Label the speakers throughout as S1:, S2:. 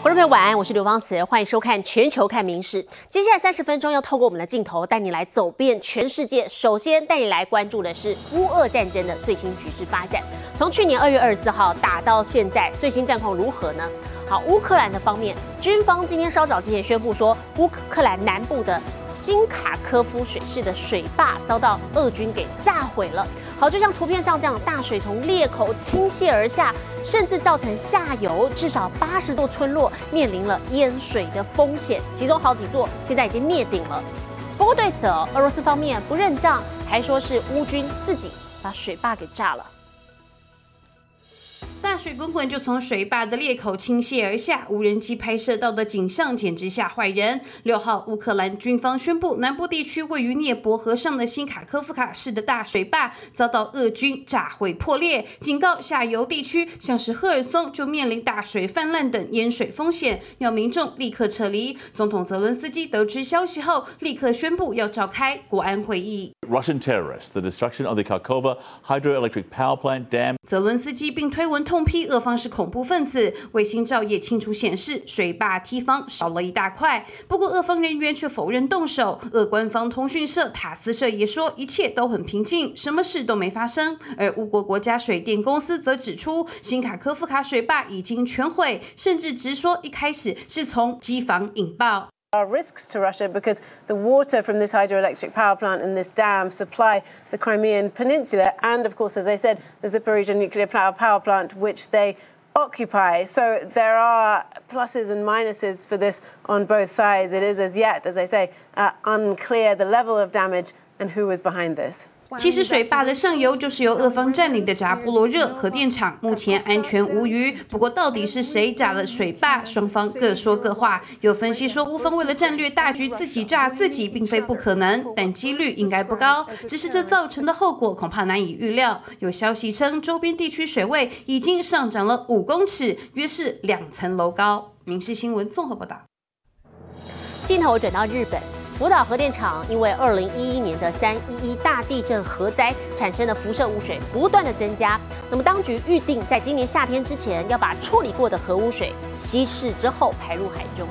S1: 观众朋友晚安，我是刘芳慈，欢迎收看《全球看名事》。接下来三十分钟要透过我们的镜头带你来走遍全世界。首先带你来关注的是乌俄战争的最新局势发展。从去年二月二十四号打到现在，最新战况如何呢？好，乌克兰的方面，军方今天稍早之前宣布说，乌克兰南部的新卡科夫水势的水坝遭到俄军给炸毁了。好，就像图片上这样，大水从裂口倾泻而下，甚至造成下游至少八十座村落面临了淹水的风险，其中好几座现在已经灭顶了。不过对此，俄罗斯方面不认账，还说是乌军自己把水坝给炸了。
S2: 大水滚滚就从水坝的裂口倾泻而下，无人机拍摄到的景象简直吓坏人。六号，乌克兰军方宣布，南部地区位于涅伯河上的新卡科夫卡市的大水坝遭到俄军炸毁破裂，警告下游地区，像是赫尔松就面临大水泛滥等淹水风险，要民众立刻撤离。总统泽伦斯基得知消息后，立刻宣布要召开国安会议。
S3: Russian terrorists, the destruction of the Kharkova hydroelectric power plant dam.
S2: 泽伦斯基并推文痛批俄方是恐怖分子。卫星照也清楚显示，水坝梯方少了一大块。不过，俄方人员却否认动手。俄官方通讯社塔斯社也说，一切都很平静，什么事都没发生。而乌国国家水电公司则指出，新卡科夫卡水坝已经全毁，甚至直说一开始是从机房引爆。
S4: Are risks to Russia because the water from this hydroelectric power plant and this dam supply the Crimean Peninsula, and of course, as I said, the Zaporizhia nuclear power plant, which they occupy. So there are pluses and minuses for this on both sides. It is as yet, as I say, uh, unclear the level of damage and who was behind this.
S2: 其实水坝的上游就是由俄方占领的扎波罗热核电厂，目前安全无虞。不过到底是谁炸了水坝，双方各说各话。有分析说，乌方为了战略大局，自己炸自己并非不可能，但几率应该不高。只是这造成的后果恐怕难以预料。有消息称，周边地区水位已经上涨了五公尺，约是两层楼高。民事新闻综合报道。
S1: 镜头转到日本。福岛核电厂因为二零一一年的三一一大地震核灾产生的辐射污水不断的增加，那么当局预定在今年夏天之前要把处理过的核污水稀释之后排入海中。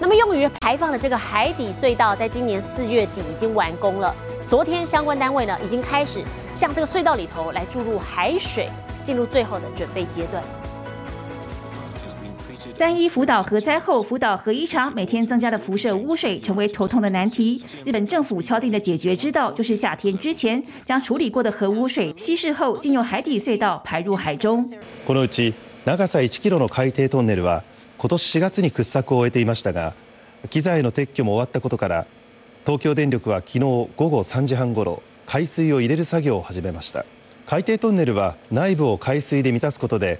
S1: 那么用于排放的这个海底隧道，在今年四月底已经完工了。昨天相关单位呢已经开始向这个隧道里头来注入海水，进入最后的准备阶段。
S5: 单一福岛核灾后，福岛核一厂每天增加的辐射污水成为头痛的难题。日本政府敲定的解决之道，就是夏天之前将处理过的核污水稀释后，进入海底隧道排入海中。
S6: このうち長さ1キロの海底トンネルは今年4月に掘削を終えていましたが、機材の撤去も終わったことから、東京電力は昨日午後3時半ごろ海水を入れる作業を始めました。海底トンネルは内部を海水で満たすことで。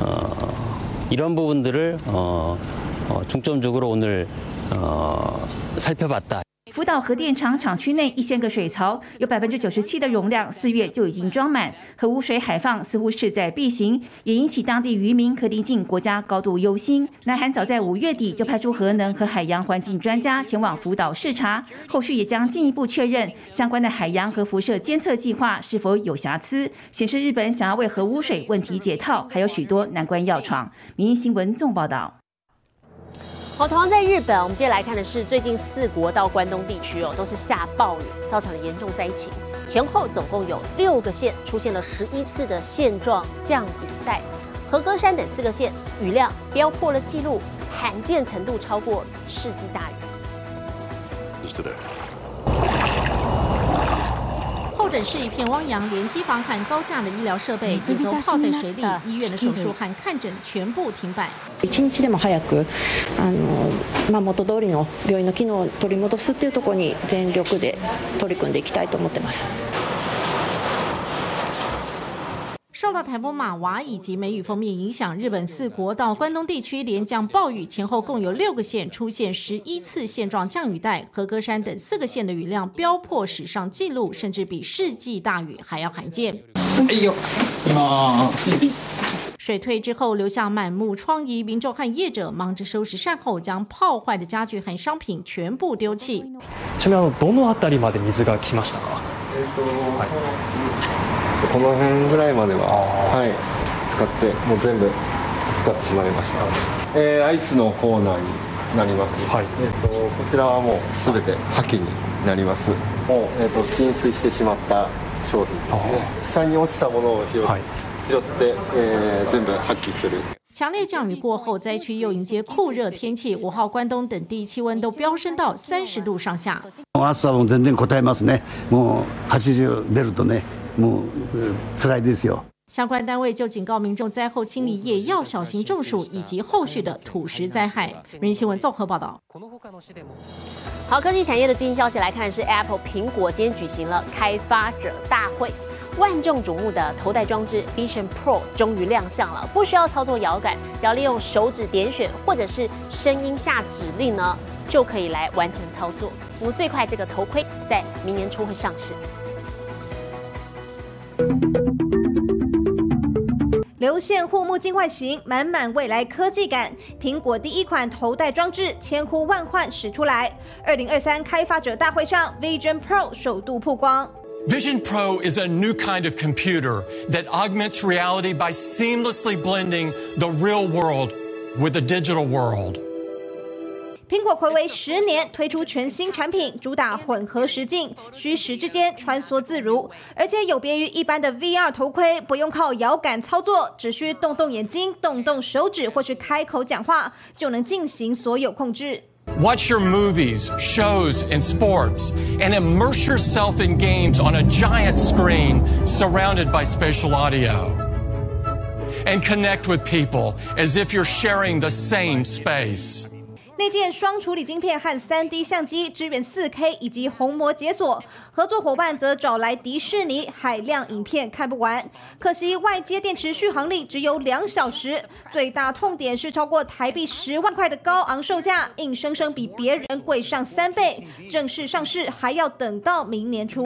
S7: 어, 이런 부분들을 어, 어, 중점적으로 오늘 어, 살펴봤다.
S5: 福岛核电厂厂区内一千个水槽，有百分之九十七的容量，四月就已经装满。核污水海放似乎势在必行，也引起当地渔民和邻近国家高度忧心。南韩早在五月底就派出核能和海洋环境专家前往福岛视察，后续也将进一步确认相关的海洋和辐射监测计划是否有瑕疵，显示日本想要为核污水问题解套，还有许多难关要闯。民营新闻纵报道。
S1: 好，同样在日本，我们接下来看的是最近四国到关东地区哦，都是下暴雨，造成了严重灾情。前后总共有六个县出现了十一次的现状降雨带，和歌山等四个县雨量飙破了纪录，罕见程度超过世纪大雨。
S8: 诊室一片汪洋，连机房和高价的医疗设备也都泡在水里，医院的手术和看诊全部停摆。
S9: 一日でも早くあのまあ元通りの病院の機能を取り戻すっていうところに全力で取り組んでいきたいと思ってます。
S8: 受到台风马娃以及梅雨封面影响，日本四国到关东地区连降暴雨，前后共有六个县出现十一次现状降雨带，和歌山等四个县的雨量飙破史上纪录，甚至比世纪大雨还要罕见。哎呦，水退之后，留下满目疮痍，民众和业者忙着收拾善后，将泡坏的家具和商品全部丢弃。
S10: ちなみにどのあたりまで水が来ましたか？
S11: この辺ぐらいまでは、はい、使ってもう全部使ってしまいました。えー、アイスのコーナーになります。はい。えっ、とこちらはもうすべて破棄になります。もうえっ、と浸水してしまった商品ですね。下に落ちたものを拾って、はい、拾って、えー、全部破棄する。
S8: 强烈降雨过后，灾区又迎接酷热天气。五号关东等地气温都飙升到三十度上下。
S12: 暑さも全然答えますね。もう八十出るとね、もう辛いですよ。
S8: 相关单位就警告民众，灾后清理也要小心中暑以及后续的土石灾害。人民新闻综合报道。
S1: 好，科技产业的最新消息来看，是 Apple 苹果今天举行了开发者大会。万众瞩目的头戴装置 Vision Pro 终于亮相了，不需要操作摇杆，只要利用手指点选或者是声音下指令呢，就可以来完成操作。那么最快这个头盔在明年初会上市。
S13: 流线护目镜外形，满满未来科技感。苹果第一款头戴装置千呼万唤始出来。二零二三开发者大会上，Vision Pro 首度曝光。
S14: Vision Pro is a new kind of computer that augments reality by seamlessly blending the real world with the digital world.
S13: 苹果暌违十年推出全新产品，主打混合实境，虚实之间穿梭自如，而且有别于一般的 VR 头盔，不用靠遥感操作，只需动动眼睛、动动手指或是开口讲话，就能进行所有控制。
S14: Watch your movies, shows, and sports, and immerse yourself in games on a giant screen surrounded by spatial audio. And connect with people as if you're sharing the same space.
S13: 内建双处理晶片和 3D 相机，支援 4K 以及虹膜解锁。合作伙伴则找来迪士尼，海量影片看不完。可惜外接电池续航力只有两小时。最大痛点是超过台币十万块的高昂售价，硬生生比别人贵上三倍。正式上市还要等到明年初。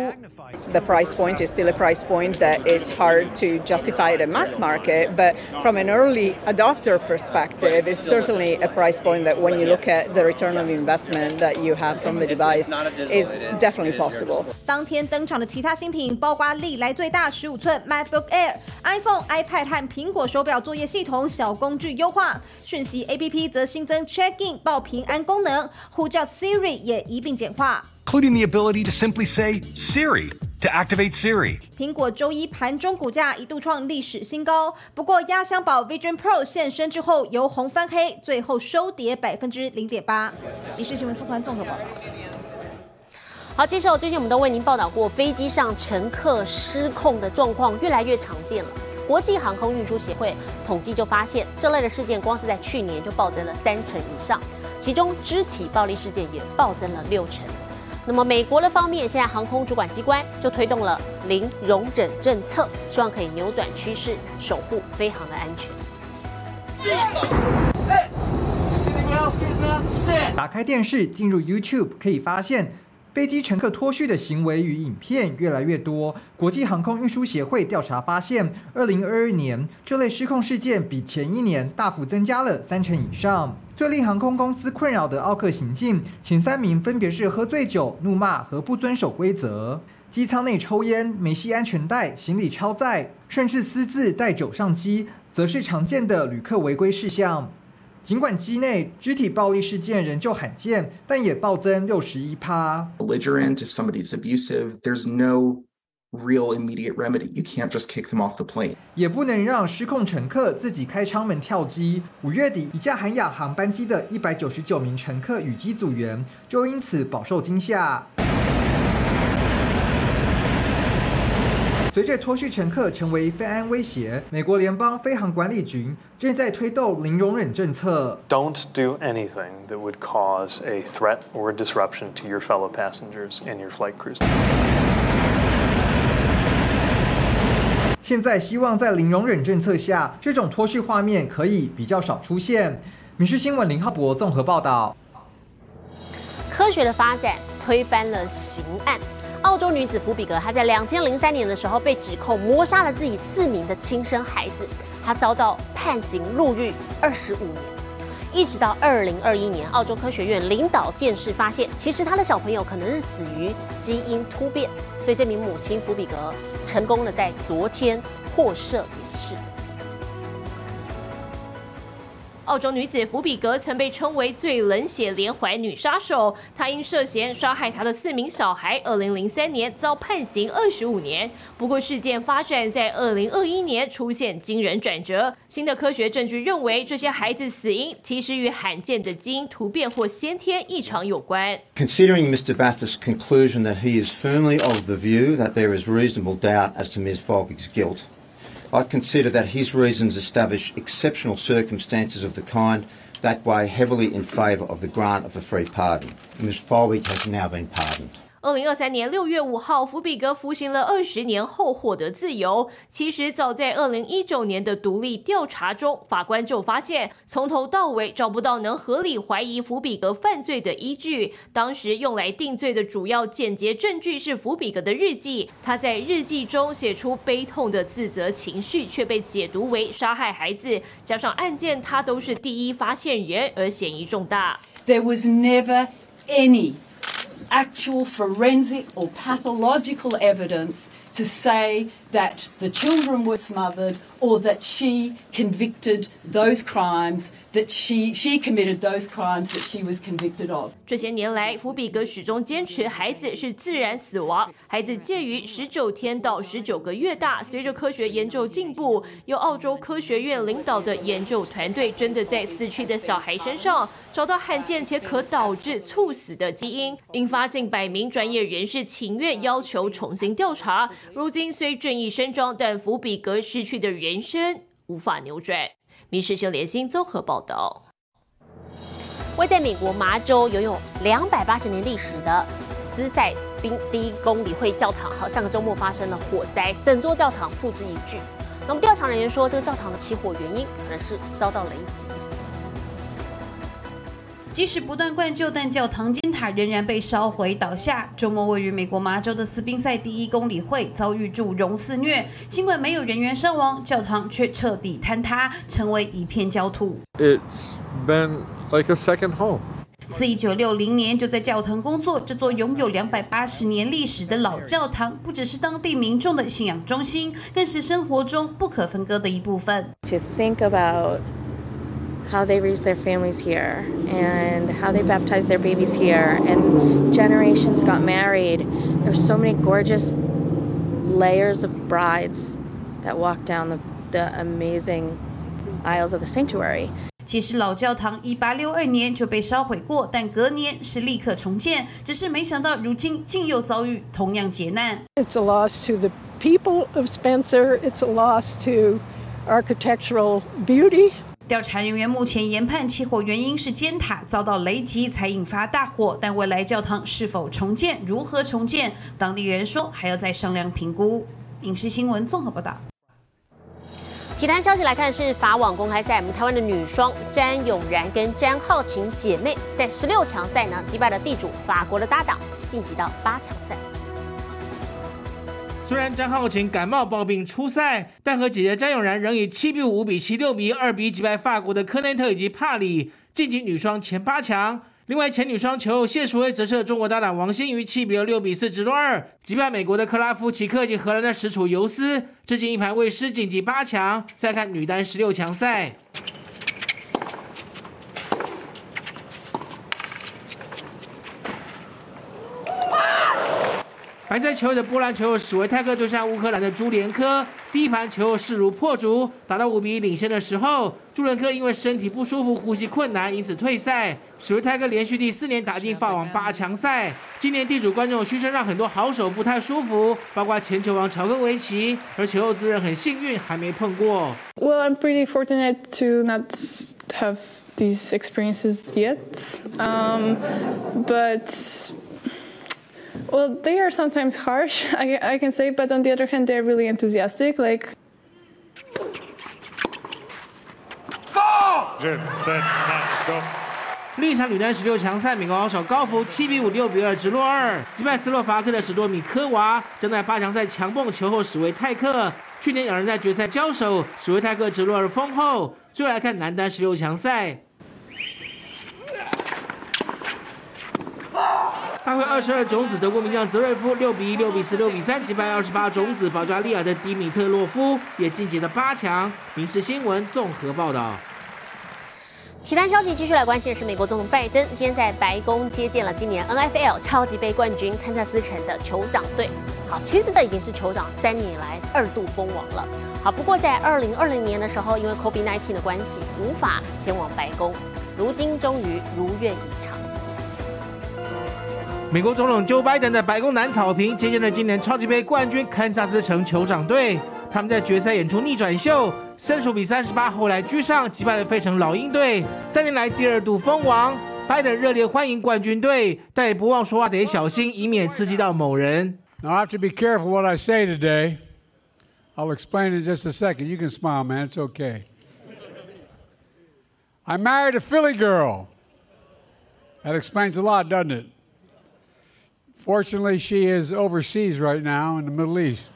S15: The price point is still a price point that is hard to justify at a mass market, but from an early adopter perspective, it's certainly a price point that when you look at the return of investment that you have from the device is definitely possible.
S13: 当天登场的其他新品包括历来最大十五寸 MacBook Air、iPhone、iPad 和苹果手表作业系统小工具优化，讯息 APP 则新增 Check In 报平安功能，呼叫 Siri 也一并简化。
S16: Including the ability to simply say Siri to activate Siri.
S13: 苹果周一盘中股价一度创历史新高，不过压箱宝 Vision Pro 现身之后由红翻黑，最后收跌百分之零点八。以上新闻综合综合报道。
S1: 好，接受最近我们都为您报道过，飞机上乘客失控的状况越来越常见了。国际航空运输协会统计就发现，这类的事件光是在去年就暴增了三成以上，其中肢体暴力事件也暴增了六成。那么美国的方面，现在航空主管机关就推动了零容忍政策，希望可以扭转趋势，守护飞航的安全。
S17: 打开电视，进入 YouTube，可以发现。飞机乘客脱序的行为与影片越来越多。国际航空运输协会调查发现，二零二二年这类失控事件比前一年大幅增加了三成以上。最令航空公司困扰的奥克行径，前三名分别是喝醉酒、怒骂和不遵守规则。机舱内抽烟、没系安全带、行李超载，甚至私自带酒上机，则是常见的旅客违规事项。尽管机内肢体暴力事件仍旧罕见，但也暴增六十一趴。
S18: Belligerent, if somebody is abusive, there's no real immediate remedy. You can't just kick them off the plane.
S17: 也不能让失控乘客自己开舱门跳机。五月底，一架韩亚航班机的一百九十九名乘客与机组员就因此饱受惊吓。随着脱序乘客成为飞安威胁，美国联邦飞航管理局正在推动零容忍政策。
S10: Don't do anything that would cause a threat or a disruption to your fellow passengers and your flight crews.
S17: 现在希望在零容忍政策下，这种脱序画面可以比较少出现。《民事新闻》林浩博综合报道。
S1: 科学的发展推翻了刑案。澳洲女子福比格，她在两千零三年的时候被指控谋杀了自己四名的亲生孩子，她遭到判刑入狱二十五年，一直到二零二一年，澳洲科学院领导见识发现，其实她的小朋友可能是死于基因突变，所以这名母亲福比格成功的在昨天获赦免试。
S8: 澳洲女子福比格曾被称为最冷血连环女杀手。她因涉嫌杀害她的四名小孩，二零零三年遭判刑二十五年。不过，事件发展在二零二一年出现惊人转折。新的科学证据认为，这些孩子死因其实与罕见的基因突变或先天异常有关。
S19: Considering Mr. Bathurst's conclusion that he is firmly of the view that there is reasonable doubt as to Ms. Folbig's guilt. I consider that his reasons establish exceptional circumstances of the kind that weigh heavily in favour of the grant of a free pardon. Ms Folbig has now been pardoned.
S8: 二零二三年六月五号，福比格服刑了二十年后获得自由。其实早在二零一九年的独立调查中，法官就发现从头到尾找不到能合理怀疑福比格犯罪的依据。当时用来定罪的主要间接证据是福比格的日记，他在日记中写出悲痛的自责情绪，却被解读为杀害孩子。加上案件他都是第一发现人，而嫌疑重大。
S20: There was never any. Actual forensic or pathological evidence to say that the children were smothered or that she convicted those crimes that she she committed those crimes that she was convicted of
S8: 这些年来伏比格始终坚持孩子是自然死亡孩子介于十九天到十九个月大随着科学研究进步由澳洲科学院领导的研究团队真的在死去的小孩身上找到罕见且可导致猝死的基因引发近百名专业人士情愿要求重新调查如今虽正义伸张但福比格失去的人生无法扭转。民事新联新综合报道。
S1: 位在美国麻州拥有两百八十年历史的斯塞宾第一公理会教堂，好，上个周末发生了火灾，整座教堂付之一炬。那么调查人员说，这个教堂的起火原因可能是遭到雷击。
S2: 即使不断灌救，但教堂尖塔仍然被烧毁倒下。周末位于美国麻州的斯宾塞第一公理会遭遇祝融肆虐，尽管没有人员伤亡，教堂却彻底坍塌，成为一片焦土。
S21: It's been like a second home.
S2: 自一九六零年就在教堂工作，这座拥有两百八十年历史的老教堂，不只是当地民众的信仰中心，更是生活中不可分割的一部分。
S22: To think about. how they raised their families here and how they baptized their babies here and generations got married there's so many gorgeous layers of brides that walk down the, the amazing aisles of the sanctuary
S2: 其实老教堂一八六二年就被烧毁过，但隔年是立刻重建。只是没想到，如今竟又遭遇同样劫难。
S23: It's a loss to the people of Spencer. It's a loss to architectural beauty.
S2: 调查人员目前研判起火原因是尖塔遭到雷击才引发大火，但未来教堂是否重建、如何重建，当地人说还要再商量评估。影视新闻综合报道。
S1: 体坛消息来看，是法网公开赛，我们台湾的女双詹永然跟詹浩晴姐妹在十六强赛呢击败了地主法国的搭档，晋级到八强赛。
S24: 虽然张浩晴感冒抱病出赛，但和姐姐张永然仍以七比五、五比七、六比二比击败法国的科内特以及帕里，晋级女双前八强。另外，前女双球谢淑薇则是中国搭档王欣瑜七比六、六比四直落二击败美国的克拉夫奇克以及荷兰的史楚尤斯，至今一盘未失，晋级八强。再看女单十六强赛。白色球的波兰球友史维泰克对上乌克兰的朱连科，第一盘球势如破竹，打到五比一领先的时候，朱连科因为身体不舒服、呼吸困难，因此退赛。史维泰克连续第四年打进法网八强赛，今年地主观众嘘声让很多好手不太舒服，包括前球王乔戈维奇，而球友自认很幸运，还没碰过。
S25: Well, I'm pretty fortunate to not have these experiences yet, um, but. Well, they are sometimes harsh, I, I can say, but on the other hand, they're really enthusiastic. Like. Four.
S24: 另一场女单十六强赛，美国高手高福七比五、六比二直落二，击败斯洛伐克的史多米科娃，将在八强赛强蹦球后史维泰克。去年两人在决赛交手，史维泰克直落二封后。最后来看男单十六强赛。大会二十二种子德国名将泽瑞夫六比一、六比四、六比三击败二十八种子保加利亚的迪米特洛夫，也晋级了八强。民事新闻综合报道。
S1: 体坛消息继续来关心的是，美国总统拜登今天在白宫接见了今年 NFL 超级杯冠军堪萨斯城的酋长队。好，其实这已经是酋长三年来二度封王了。好，不过在二零二零年的时候，因为 COVID-19 的关系，无法前往白宫。如今终于如愿以偿。
S24: 美国总统 Joe Biden 在白宫南草坪接见了今年超级杯冠军堪萨斯城酋长队。他们在决赛演出逆转秀，胜数比三十八，后来居上，击败了费城老鹰队，三年来第二度封王。拜登热烈欢迎冠军队，但也不忘说话得小心，以免刺激到某人。
S26: Now I have to be careful what I say today. I'll explain in just a second. You can smile, man. It's okay. I married a Philly girl. That explains a lot, doesn't it? Fortunately, she is overseas right now in the Middle East.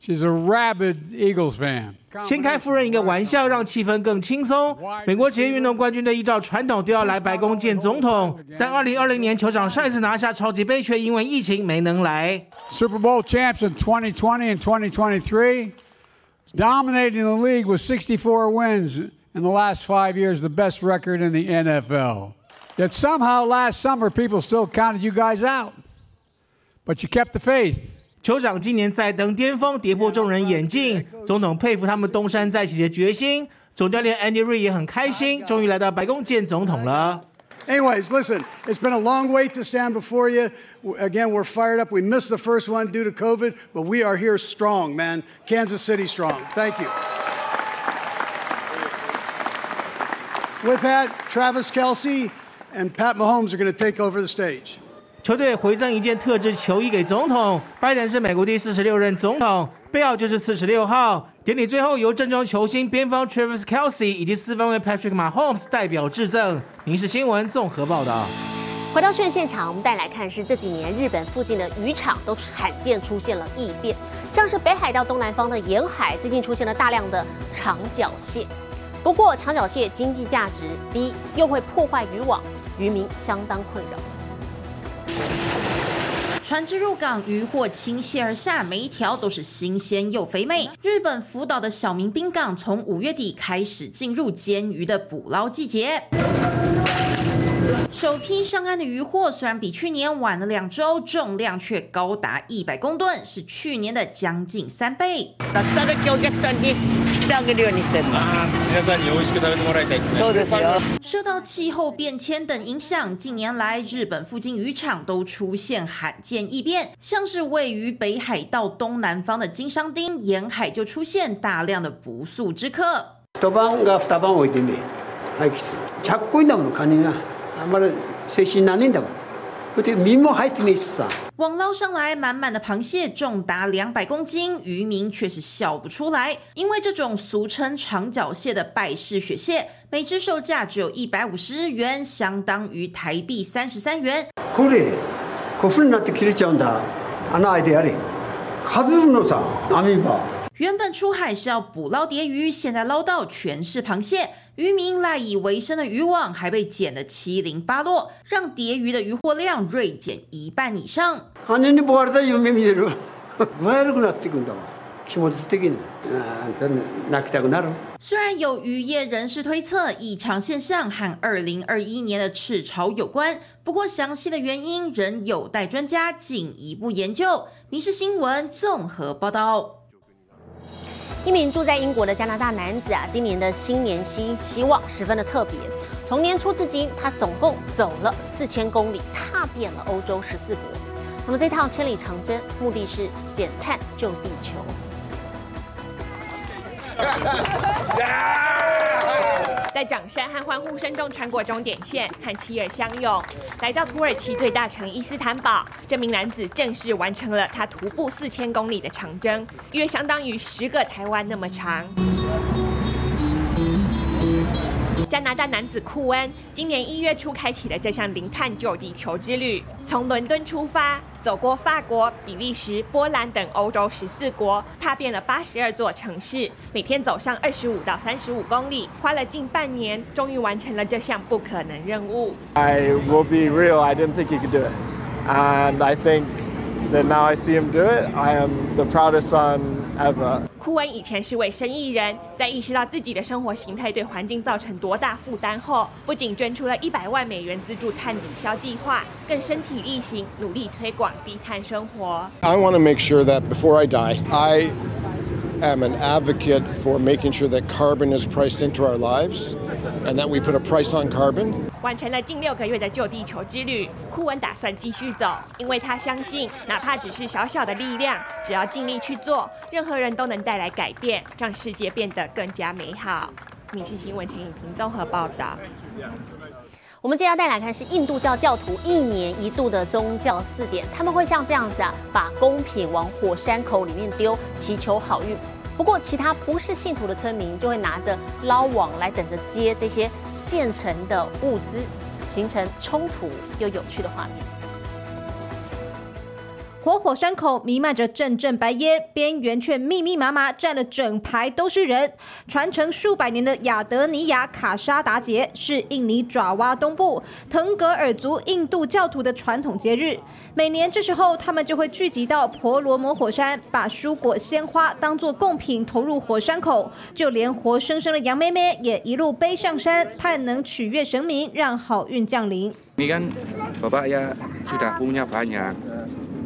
S26: She's a rabid Eagles fan.
S24: 先开夫人一个玩笑，让气氛更轻松。美国职业运动冠军队依照传统都要来白宫见总统，但2020年酋长上一次拿下超级杯却因为疫情没能来。
S26: Super Bowl champs in 2020 and 2023, dominating the league with 64 wins in the last five years, the best record in the NFL. Yet somehow last summer people still counted you guys out, but you kept the faith.
S24: 酋长今年再登巅峰，跌破众人眼镜。总统佩服他们东山再起的决心。总教练 Andy Reid 也很开心，终于来到白宫见总统了。
S27: Anyways, listen, it's been a long wait to stand before you. Again, we're fired up. We missed the first one due to COVID, but we are here strong, man. Kansas City strong. Thank you. With that, Travis Kelsey and Pat Mahomes are going to take over the stage.
S24: 球队回赠一件特制球衣给总统。拜登是美国第四十六任总统，贝奥就是四十六号。典礼最后由正中球星边锋 Travis Kelsey 以及四分卫 Patrick Mahomes 代表致赠。您是新闻综合报道。
S1: 回到训练现场，我们带来看是这几年日本附近的渔场都罕见出现了异变，像是北海道东南方的沿海最近出现了大量的长脚蟹。不过长脚蟹经济价值低，又会破坏渔网，渔民相当困扰。
S28: 船只入港，渔获倾泻而下，每一条都是新鲜又肥美。日本福岛的小明滨港从五月底开始进入煎鱼的捕捞季节。首批上岸的渔获虽然比去年晚了两周，重量却高达一百公吨，是去年的将近三倍。受到气候变迁等影响，近年来日本附近渔场都出现罕见异变，像是位于北海道东南方的金商町沿海就出现大量的不速之客。
S29: 一晩が二晩置いてね、廃棄する。100個いんだもんカニが。あんまり精神ないんだもん。
S28: 网捞上来满满的螃蟹，重达两百公斤，渔民却是笑不出来，因为这种俗称长脚蟹的拜氏雪蟹，每只售价只有一百五十日元，相当于台币三十三元。
S29: これ、こういう風になって切れちゃうんだ。穴開いてやれ。数るのさ、網場。
S28: 原本出海是要捕捞蝶鱼，现在捞到全是螃蟹。 渔民赖以为生的渔网还被剪得七零八落，让蝶鱼的渔获量锐减一半以上。
S29: 完全に壊れた夢見れる。具合悪くなってくんだわ。気持ち的に。泣きたくなる。
S28: 虽然有渔业人士推测异常现象和二零二一年的赤潮有关，不过详细的原因仍有待专家进一步研究。民事新闻综合报道。
S1: 一名住在英国的加拿大男子啊，今年的新年新希望十分的特别。从年初至今，他总共走了四千公里，踏遍了欧洲十四国。那么这趟千里长征，目的是减碳救地球。
S30: 在掌声和欢呼声中穿过终点线，和妻儿相拥，来到土耳其最大城伊斯坦堡。这名男子正式完成了他徒步四千公里的长征，约相当于十个台湾那么长。加拿大男子库恩今年一月初开启了这项零碳救地球之旅，从伦敦出发，走过法国、比利时、波兰等欧洲十四国，踏遍了八十二座城市，每天走上二十五到三十五公里，花了近半年，终于完成了这项不可能任务。
S31: I will be real. I didn't think he could do it, and I think that now I see him do it. I am the proudest son ever.
S30: 库恩以前是位生意人，在意识到自己的生活形态对环境造成多大负担后，不仅捐出了一百万美元资助碳抵消计划，更身体力行，努力推广低碳生活。
S32: I want to make sure that before I die, I am an advocate for making sure that carbon is priced into our lives and that we put a price on carbon.
S30: 完成了近六个月的救地球之旅，库恩打算继续走，因为他相信，哪怕只是小小的力量，只要尽力去做，任何人都能带来改变，让世界变得更加美好。新闻陈颖婷综合报道。
S1: 我们接下来来看是印度教教徒一年一度的宗教四点，他们会像这样子啊，把贡品往火山口里面丢，祈求好运。不过，其他不是信徒的村民就会拿着捞网来等着接这些现成的物资，形成冲突又有趣的画面。
S13: 活火山口弥漫着阵阵白烟，边缘却密密麻麻站了整排都是人。传承数百年的亚德尼亚卡沙达节是印尼爪哇东部腾格尔族印度教徒的传统节日。每年这时候，他们就会聚集到婆罗摩火山，把蔬果、鲜花当作贡品投入火山口。就连活生生的羊妹妹也一路背上山，盼能取悦神明，让好运降临。
S28: Ini kan Bapak ya sudah punya banyak.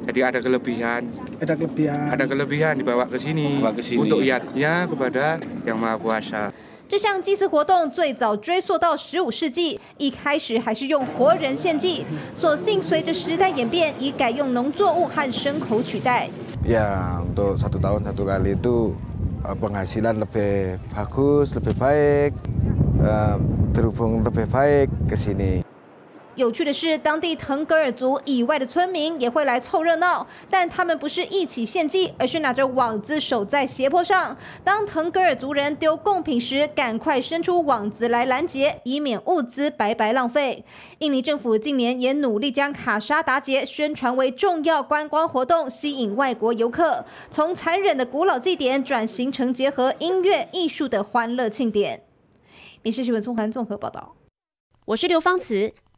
S28: Jadi ada kelebihan.
S33: Ada kelebihan.
S28: Ada kelebihan dibawa ke sini, untuk iatnya kepada Yang Maha Kuasa.
S13: 这项祭祀活动最早追溯到十五世纪，一开始还是用活人献祭，所幸随着时代演变，已改用农作物和牲口取代。
S33: Ya untuk satu tahun satu kali itu eh, penghasilan lebih bagus, lebih baik, eh, terhubung lebih baik ke sini.
S13: 有趣的是，当地腾格尔族以外的村民也会来凑热闹，但他们不是一起献祭，而是拿着网子守在斜坡上。当腾格尔族人丢贡品时，赶快伸出网子来拦截，以免物资白白浪费。印尼政府近年也努力将卡沙达节宣传为重要观光活动，吸引外国游客。从残忍的古老祭典转型成结合音乐艺术的欢乐庆典。民事新闻综合综合报道。
S1: 我是刘芳慈。